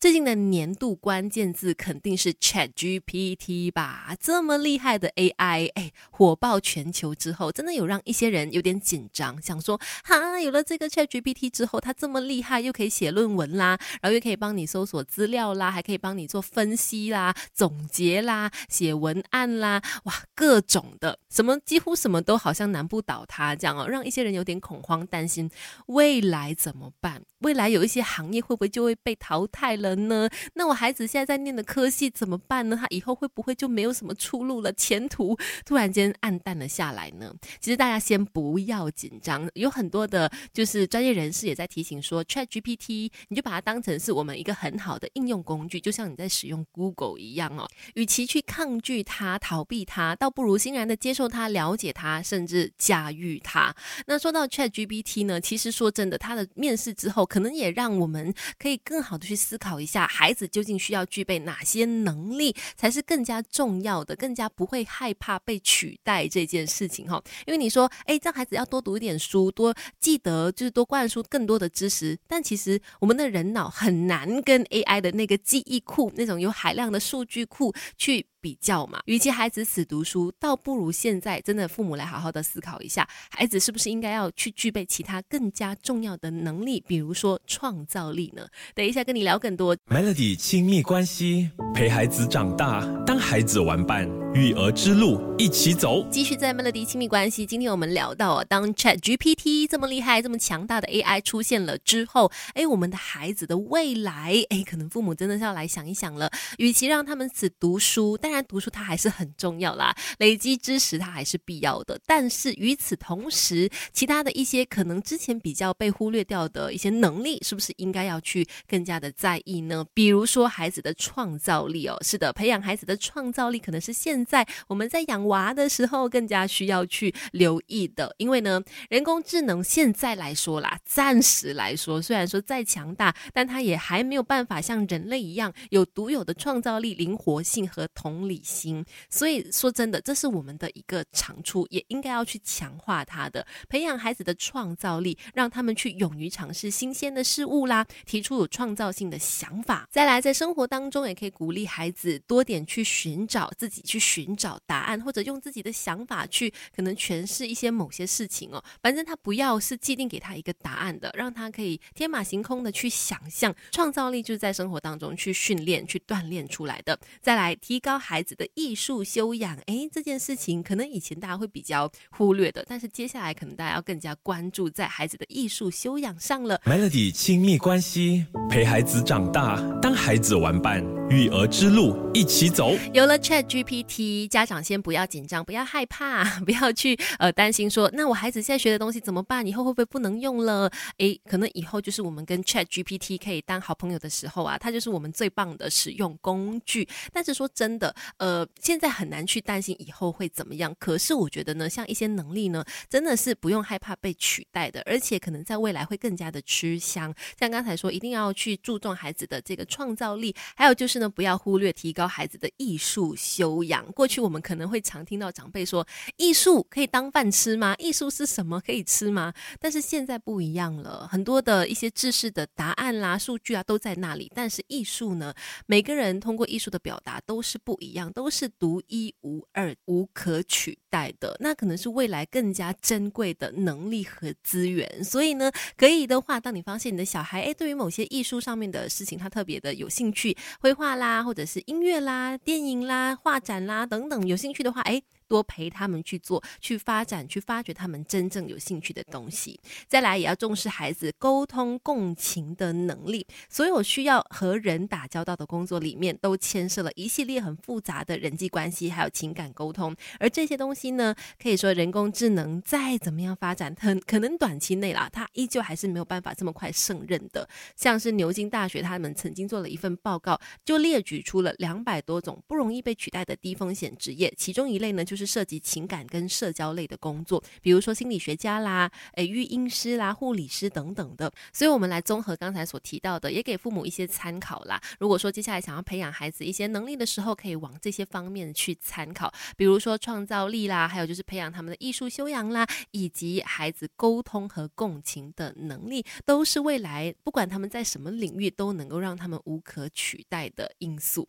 最近的年度关键字肯定是 Chat GPT 吧？这么厉害的 AI，哎，火爆全球之后，真的有让一些人有点紧张，想说哈，有了这个 Chat GPT 之后，它这么厉害，又可以写论文啦，然后又可以帮你搜索资料啦，还可以帮你做分析啦、总结啦、写文案啦，哇，各种的，什么几乎什么都好像难不倒它这样哦，让一些人有点恐慌，担心未来怎么办？未来有一些行业会不会就会被淘汰了？呢？那我孩子现在在念的科系怎么办呢？他以后会不会就没有什么出路了？前途突然间暗淡了下来呢？其实大家先不要紧张，有很多的，就是专业人士也在提醒说，Chat GPT，你就把它当成是我们一个很好的应用工具，就像你在使用 Google 一样哦。与其去抗拒它、逃避它，倒不如欣然的接受它、了解它，甚至驾驭它。那说到 Chat GPT 呢，其实说真的，它的面试之后，可能也让我们可以更好的去思考。一下，孩子究竟需要具备哪些能力才是更加重要的，更加不会害怕被取代这件事情哈？因为你说，哎，让孩子要多读一点书，多记得，就是多灌输更多的知识。但其实我们的人脑很难跟 AI 的那个记忆库，那种有海量的数据库去。比较嘛，与其孩子死读书，倒不如现在真的父母来好好的思考一下，孩子是不是应该要去具备其他更加重要的能力，比如说创造力呢？等一下跟你聊更多。Melody 亲密关系，陪孩子长大，当孩子玩伴，育儿之路一起走。继续在 Melody 亲密关系，今天我们聊到啊，当 Chat GPT 这么厉害、这么强大的 AI 出现了之后，哎，我们的孩子的未来，哎，可能父母真的是要来想一想了。与其让他们只读书，当然读书它还是很重要啦，累积知识它还是必要的。但是与此同时，其他的一些可能之前比较被忽略掉的一些能力，是不是应该要去更加的在意呢？比如说孩子的创造力哦，是的，培养孩子的创造力可能是现在我们在养娃的时候更加需要去留意的。因为呢，人工智能现在来说啦，暂时来说，虽然说再强大，但它也还没有办法像人类一样有独有的创造力、灵活性和同。理心，所以说真的，这是我们的一个长处，也应该要去强化它的，培养孩子的创造力，让他们去勇于尝试新鲜的事物啦，提出有创造性的想法。再来，在生活当中，也可以鼓励孩子多点去寻找自己，去寻寻找答案，或者用自己的想法去可能诠释一些某些事情哦。反正他不要是既定给他一个答案的，让他可以天马行空的去想象，创造力就是在生活当中去训练、去锻炼出来的。再来，提高。孩子的艺术修养，哎，这件事情可能以前大家会比较忽略的，但是接下来可能大家要更加关注在孩子的艺术修养上了。Melody 亲密关系，陪孩子长大，当孩子玩伴，育儿之路一起走。有了 Chat GPT，家长先不要紧张，不要害怕，不要去呃担心说，那我孩子现在学的东西怎么办？以后会不会不能用了？哎，可能以后就是我们跟 Chat GPT 可以当好朋友的时候啊，它就是我们最棒的使用工具。但是说真的。呃，现在很难去担心以后会怎么样。可是我觉得呢，像一些能力呢，真的是不用害怕被取代的，而且可能在未来会更加的吃香。像刚才说，一定要去注重孩子的这个创造力，还有就是呢，不要忽略提高孩子的艺术修养。过去我们可能会常听到长辈说，艺术可以当饭吃吗？艺术是什么？可以吃吗？但是现在不一样了，很多的一些知识的答案啦、数据啊都在那里。但是艺术呢，每个人通过艺术的表达都是不一。样都是独一无二、无可取代的，那可能是未来更加珍贵的能力和资源。所以呢，可以的话，当你发现你的小孩，哎，对于某些艺术上面的事情，他特别的有兴趣，绘画画啦，或者是音乐啦、电影啦、画展啦等等，有兴趣的话，哎。多陪他们去做，去发展，去发掘他们真正有兴趣的东西。再来，也要重视孩子沟通共情的能力。所有需要和人打交道的工作里面，都牵涉了一系列很复杂的人际关系，还有情感沟通。而这些东西呢，可以说人工智能再怎么样发展，很可能短期内啦，它依旧还是没有办法这么快胜任的。像是牛津大学他们曾经做了一份报告，就列举出了两百多种不容易被取代的低风险职业，其中一类呢就。是涉及情感跟社交类的工作，比如说心理学家啦、诶育婴师啦、护理师等等的。所以，我们来综合刚才所提到的，也给父母一些参考啦。如果说接下来想要培养孩子一些能力的时候，可以往这些方面去参考，比如说创造力啦，还有就是培养他们的艺术修养啦，以及孩子沟通和共情的能力，都是未来不管他们在什么领域都能够让他们无可取代的因素。